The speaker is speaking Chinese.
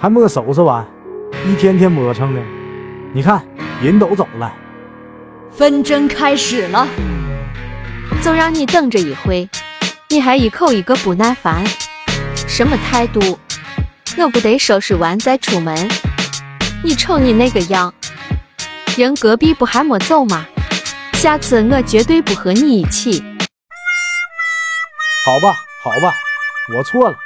还没收拾完一天天磨蹭的你看人都走了。纷争开始了。就让你等着一会你还一口一个不耐烦。什么态度？我不得收拾完再出门？你瞅你那个样人隔壁不还没走吗？下次我绝对不和你一起。好吧好吧我错了。